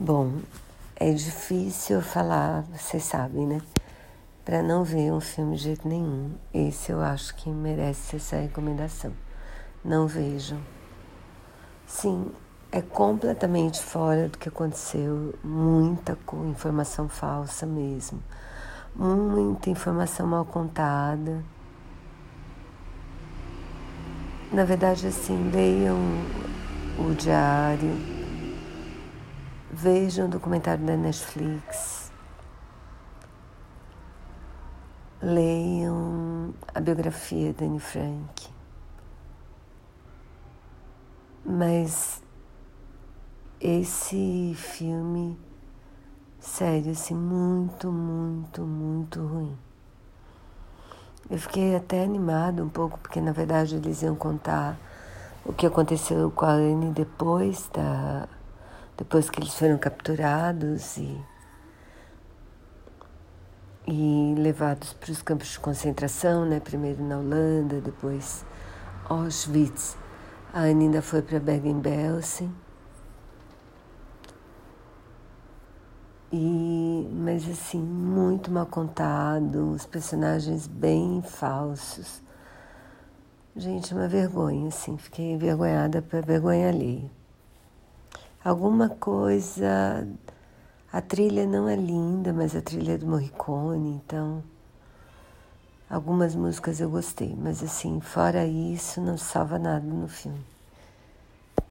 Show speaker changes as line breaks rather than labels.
Bom, é difícil falar, vocês sabem, né? Para não ver um filme de jeito nenhum. Esse eu acho que merece essa recomendação. Não vejam. Sim, é completamente fora do que aconteceu. Muita informação falsa mesmo. Muita informação mal contada. Na verdade, assim, leiam o diário Vejam o documentário da Netflix. Leiam a biografia da Anne Frank. Mas esse filme, sério, assim, muito, muito, muito ruim. Eu fiquei até animada um pouco, porque na verdade eles iam contar o que aconteceu com a Anne depois da depois que eles foram capturados e, e levados para os campos de concentração, né? primeiro na Holanda, depois Auschwitz. A Anne ainda foi para Bergen-Belsen. E, mas assim, muito mal contado, os personagens bem falsos. Gente, uma vergonha, assim, fiquei envergonhada para vergonha alheia alguma coisa. A trilha não é linda, mas a trilha é do Morricone, então algumas músicas eu gostei, mas assim, fora isso, não salva nada no filme.